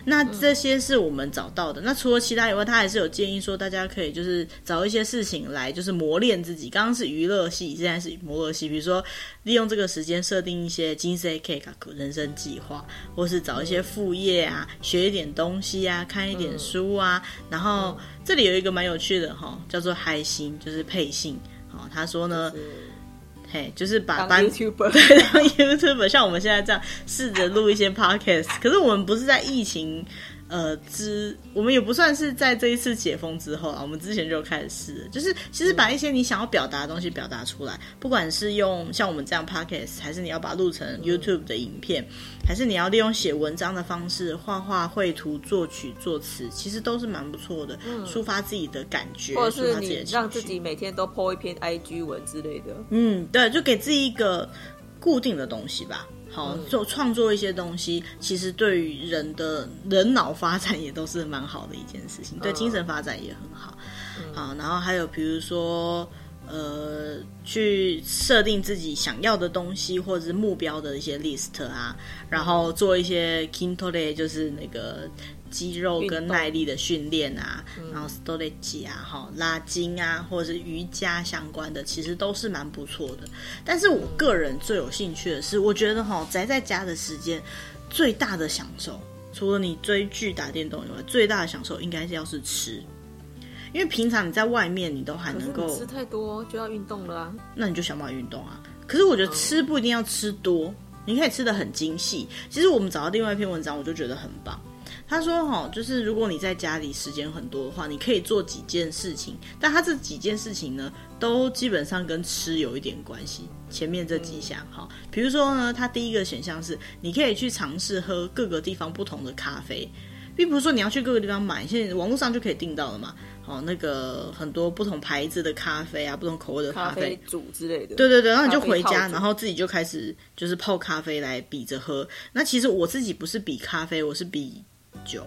那这些是我们找到的。嗯、那除了其他以外，他还是有建议说，大家可以就是找一些事情来，就是磨练自己。刚刚是娱乐系，现在是磨乐系。比如说，利用这个时间设定一些金 C K 人生计划，或是找一些副业啊，嗯、学一点东西啊，看一点书啊。嗯、然后这里有一个蛮有趣的哈，叫做嗨心，就是配信。好，他说呢。就是嘿，就是把当 YouTuber 对，当 YouTuber，像我们现在这样试着录一些 Podcast，可是我们不是在疫情。呃，之我们也不算是在这一次解封之后啊，我们之前就开始试，就是其实把一些你想要表达的东西表达出来，不管是用像我们这样 Podcast，还是你要把它录成 YouTube 的影片，还是你要利用写文章的方式，画画、绘图、作曲、作词，其实都是蛮不错的，抒发自己的感觉，或者是你让自己每天都 po 一篇 IG 文之类的。嗯，对，就给自己一个固定的东西吧。好，做创作一些东西，其实对于人的人脑发展也都是蛮好的一件事情，对精神发展也很好。好，然后还有比如说，呃，去设定自己想要的东西或者是目标的一些 list 啊，然后做一些 kintore，就是那个。肌肉跟耐力的训练啊，然后 stretch 啊，哈，拉筋啊，或者是瑜伽相关的，其实都是蛮不错的。但是我个人最有兴趣的是，我觉得哈，宅在家的时间最大的享受除了你追剧、打电动以外，最大的享受应该是要是吃。因为平常你在外面，你都还能够吃太多就要运动了啊。那你就想办法运动啊。可是我觉得吃不一定要吃多，嗯、你可以吃的很精细。其实我们找到另外一篇文章，我就觉得很棒。他说：“哈，就是如果你在家里时间很多的话，你可以做几件事情。但他这几件事情呢，都基本上跟吃有一点关系。前面这几项，哈，比如说呢，他第一个选项是你可以去尝试喝各个地方不同的咖啡，并不是说你要去各个地方买，现在网络上就可以订到了嘛。”哦，那个很多不同牌子的咖啡啊，不同口味的咖啡，煮之类的。对对对，然后你就回家，然后自己就开始就是泡咖啡来比着喝。那其实我自己不是比咖啡，我是比酒，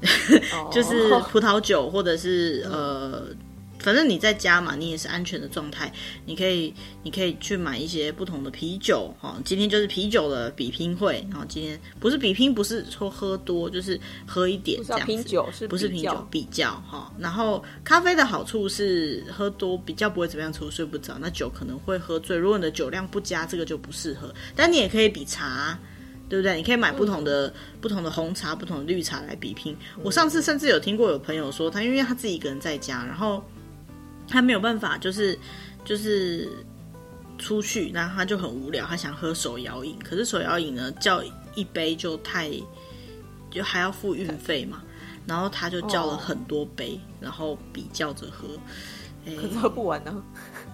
就是葡萄酒或者是呃。反正你在家嘛，你也是安全的状态，你可以，你可以去买一些不同的啤酒，哈，今天就是啤酒的比拼会，然后今天不是比拼，不是说喝多，就是喝一点这样子，拼酒是不是啤酒比较哈？然后咖啡的好处是喝多比较不会怎么样，除了睡不着，那酒可能会喝醉，如果你的酒量不佳，这个就不适合。但你也可以比茶，对不对？你可以买不同的、嗯、不同的红茶、不同的绿茶来比拼。我上次甚至有听过有朋友说，他因为他自己一个人在家，然后。他没有办法，就是就是出去，然后他就很无聊，他想喝手摇饮，可是手摇饮呢，叫一杯就太，就还要付运费嘛，然后他就叫了很多杯，哦、然后比较着喝，可是喝不完呢。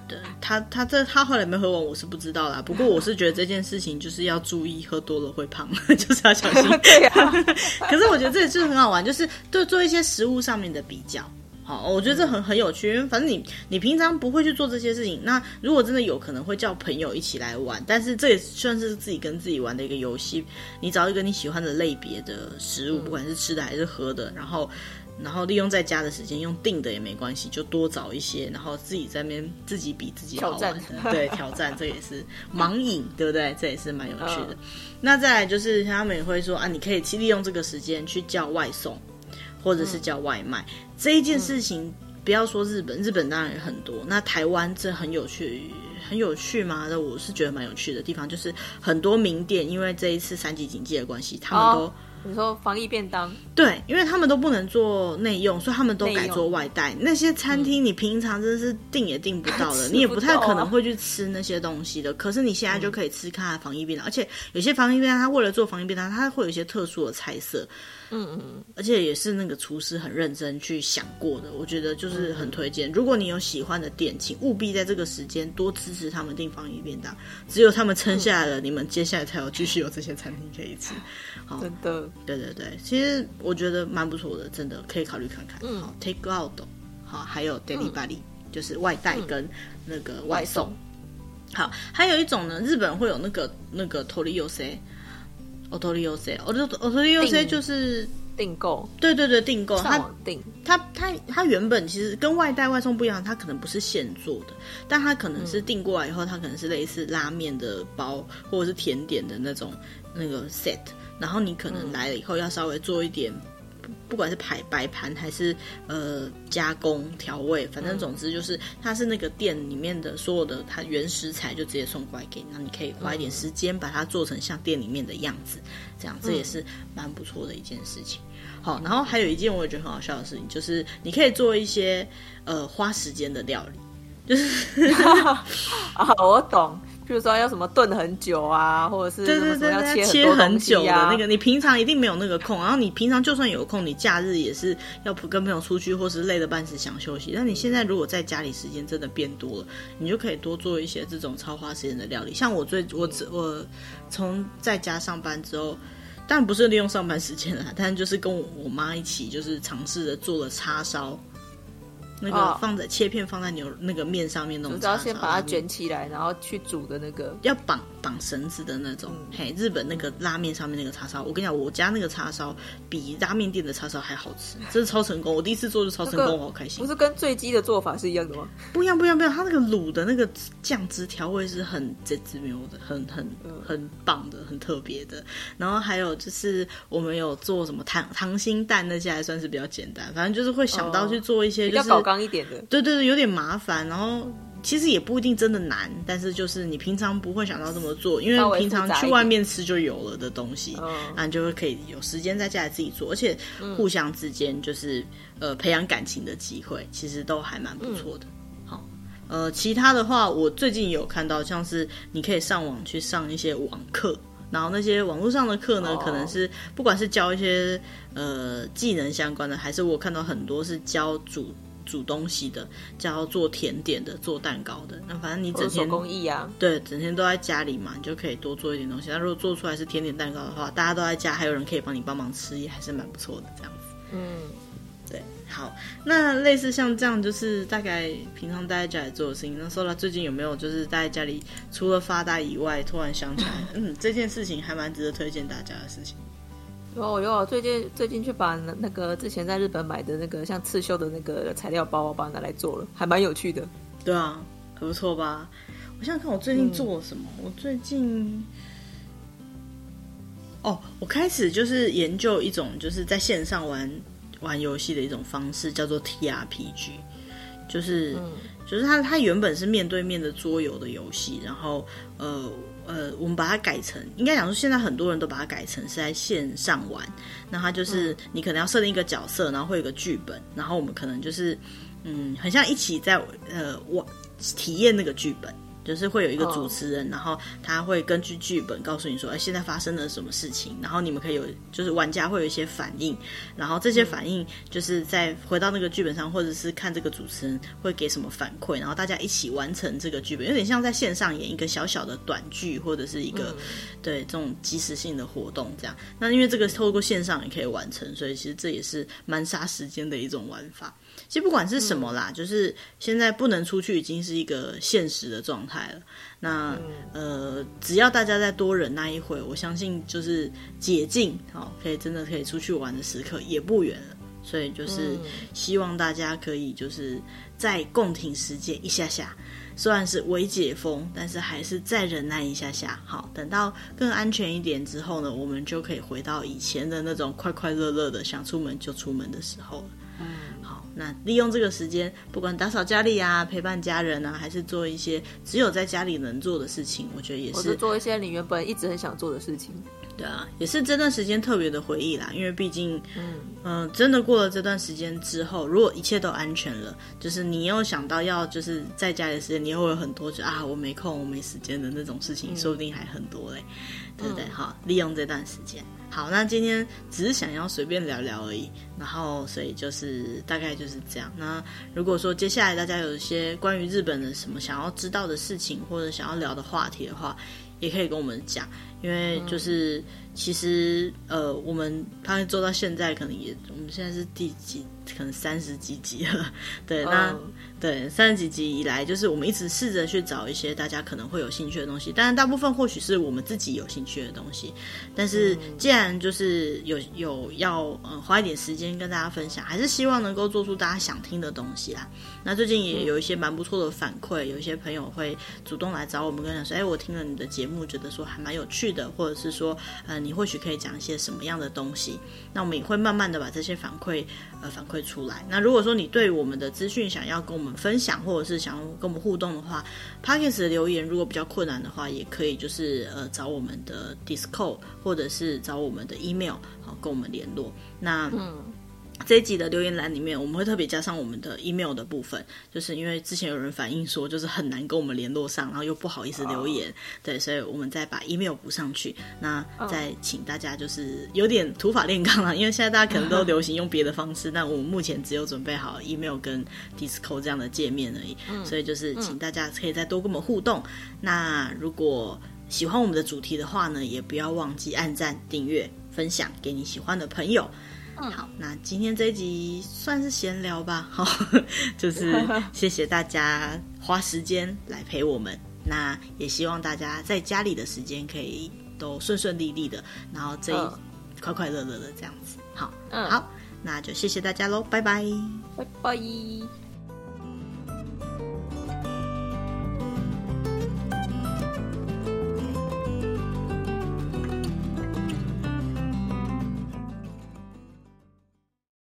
对，他他这他后来没喝完，我是不知道啦。不过我是觉得这件事情就是要注意，喝多了会胖，就是要小心。对呀、啊，可是我觉得这就是很好玩，就是对做一些食物上面的比较。好，我觉得这很很有趣，因为反正你你平常不会去做这些事情，那如果真的有可能会叫朋友一起来玩，但是这也算是自己跟自己玩的一个游戏。你找一个你喜欢的类别的食物，不管是吃的还是喝的，然后然后利用在家的时间，用定的也没关系，就多找一些，然后自己在那边自己比自己好玩，挑战对，挑战这也是盲饮，对不对？这也是蛮有趣的。那再来就是他们也会说啊，你可以去利用这个时间去叫外送。或者是叫外卖、嗯、这一件事情，不要说日本，日本当然也很多。那台湾这很有趣，很有趣吗？那我是觉得蛮有趣的地方，就是很多名店因为这一次三级警戒的关系，他们都。哦你说防疫便当？对，因为他们都不能做内用，所以他们都改做外带。那些餐厅你平常真的是订也订不到的，嗯、你也不太可能会去吃那些东西的。可是你现在就可以吃看防疫便当，而且有些防疫便当，它为了做防疫便当，它会有一些特殊的菜色。嗯嗯，而且也是那个厨师很认真去想过的，我觉得就是很推荐。如果你有喜欢的店，请务必在这个时间多支持他们订防疫便当。只有他们撑下来了，嗯、你们接下来才有继续有这些餐厅可以吃。好，真的。对对对，其实我觉得蛮不错的，真的可以考虑看看。嗯，好，take out，好，还有 delivery，嗯，就是外带跟那个外送。嗯，好，还有一种呢，日本会有那个那个托利尤塞，哦托利尤塞，哦托利尤塞就是订购。对对对，订购。它订。它它它原本其实跟外带外送不一样，它可能不是现做的，但它可能是订过来以后，它可能是类似拉面的包或者是甜点的那种那个 set。然后你可能来了以后要稍微做一点，嗯、不管是排摆盘还是呃加工调味，反正总之就是它是那个店里面的所有的它原食材就直接送过来给你，那你可以花一点时间把它做成像店里面的样子，这样这也是蛮不错的一件事情。好，然后还有一件我也觉得很好笑的事情，就是你可以做一些呃花时间的料理，就是啊，我懂。比如说要什么炖很久啊，或者是对对对，要切很、久的那个，你平常一定没有那个空。然后你平常就算有空，你假日也是要跟朋友出去，或是累得半死想休息。那你现在如果在家里时间真的变多了，你就可以多做一些这种超花时间的料理。像我最我我从在家上班之后，当然不是利用上班时间啦，但就是跟我我妈一起，就是尝试着做了叉烧。那个放在、哦、切片放在牛那个面上面那种，只要先把它卷起来，然后去煮的那个要绑绑绳子的那种。嗯、嘿，日本那个拉面上面那个叉烧，我跟你讲，我家那个叉烧比拉面店的叉烧还好吃，真是超成功。我第一次做就超成功，那个、我好开心。不是跟醉鸡的做法是一样的吗？不一样，不一样，不一样。它那个卤的那个酱汁调味是很绝妙的，很很很棒的，很特别的。然后还有就是我们有做什么糖糖心蛋那些，还算是比较简单。反正就是会想到去做一些就是。刚一点的，对对对，有点麻烦，然后其实也不一定真的难，但是就是你平常不会想到这么做，因为平常去外面吃就有了的东西，那你就会可以有时间在家里自己做，而且互相之间就是呃培养感情的机会，其实都还蛮不错的。好，呃，其他的话，我最近有看到像是你可以上网去上一些网课。然后那些网络上的课呢，可能是不管是教一些呃技能相关的，还是我看到很多是教煮煮东西的，教做甜点的，做蛋糕的。那反正你整天手工艺啊，对，整天都在家里嘛，你就可以多做一点东西。那如果做出来是甜点蛋糕的话，大家都在家，还有人可以帮你帮忙吃，也还是蛮不错的这样子。嗯。对，好，那类似像这样，就是大概平常待在家里做的事情。那 Sola 最近有没有就是待在家里，除了发呆以外，突然想起来，嗯，这件事情还蛮值得推荐大家的事情。有有，最近最近去把那个之前在日本买的那个像刺绣的那个材料包，我把它拿来做了，还蛮有趣的。对啊，很不错吧？我想想看，我最近做了什么？嗯、我最近，哦，我开始就是研究一种，就是在线上玩。玩游戏的一种方式叫做 TRPG，就是、嗯、就是它它原本是面对面的桌游的游戏，然后呃呃，我们把它改成，应该讲说现在很多人都把它改成是在线上玩。那它就是你可能要设定一个角色，然后会有个剧本，然后我们可能就是嗯，很像一起在呃玩体验那个剧本。就是会有一个主持人，然后他会根据剧本告诉你说，哎，现在发生了什么事情，然后你们可以有，就是玩家会有一些反应，然后这些反应就是在回到那个剧本上，或者是看这个主持人会给什么反馈，然后大家一起完成这个剧本，有点像在线上演一个小小的短剧，或者是一个对这种即时性的活动这样。那因为这个透过线上也可以完成，所以其实这也是蛮杀时间的一种玩法。其实不管是什么啦，嗯、就是现在不能出去已经是一个现实的状态了。那、嗯、呃，只要大家再多忍耐一会，我相信就是解禁，好、哦，可以真的可以出去玩的时刻也不远了。所以就是希望大家可以就是再共挺时间一下下，虽然是微解封，但是还是再忍耐一下下。好，等到更安全一点之后呢，我们就可以回到以前的那种快快乐乐的想出门就出门的时候了。那利用这个时间，不管打扫家里啊，陪伴家人啊，还是做一些只有在家里能做的事情，我觉得也是。是做一些你原本一直很想做的事情。对啊，也是这段时间特别的回忆啦。因为毕竟，嗯真的过了这段时间之后，如果一切都安全了，就是你又想到要就是在家里的时间，你又会有很多就啊，我没空，我没时间的那种事情，嗯、说不定还很多嘞，对不对？嗯、好，利用这段时间。好，那今天只是想要随便聊聊而已，然后所以就是大概就是这样。那如果说接下来大家有一些关于日本的什么想要知道的事情，或者想要聊的话题的话，也可以跟我们讲，因为就是。其实，呃，我们他做到现在，可能也，我们现在是第几？可能三十几集了。对，那、oh. 对三十几集以来，就是我们一直试着去找一些大家可能会有兴趣的东西，当然大部分或许是我们自己有兴趣的东西。但是既然就是有有要呃花一点时间跟大家分享，还是希望能够做出大家想听的东西啦。那最近也有一些蛮不错的反馈，有一些朋友会主动来找我们，跟他说：“哎，我听了你的节目，觉得说还蛮有趣的，或者是说，呃。”你或许可以讲一些什么样的东西？那我们也会慢慢的把这些反馈呃反馈出来。那如果说你对我们的资讯想要跟我们分享，或者是想要跟我们互动的话，Podcast 的留言如果比较困难的话，也可以就是呃找我们的 Discord 或者是找我们的 email 好跟我们联络。那嗯。这一集的留言栏里面，我们会特别加上我们的 email 的部分，就是因为之前有人反映说，就是很难跟我们联络上，然后又不好意思留言，oh. 对，所以我们再把 email 补上去。那再请大家就是有点土法炼钢了，因为现在大家可能都流行用别的方式，那我们目前只有准备好 email 跟 Discord 这样的界面而已，所以就是请大家可以再多跟我们互动。那如果喜欢我们的主题的话呢，也不要忘记按赞、订阅、分享给你喜欢的朋友。好，那今天这一集算是闲聊吧，好，就是 谢谢大家花时间来陪我们，那也希望大家在家里的时间可以都顺顺利利的，然后这一快快乐乐的这样子，好，嗯，好，那就谢谢大家喽，拜拜，拜拜。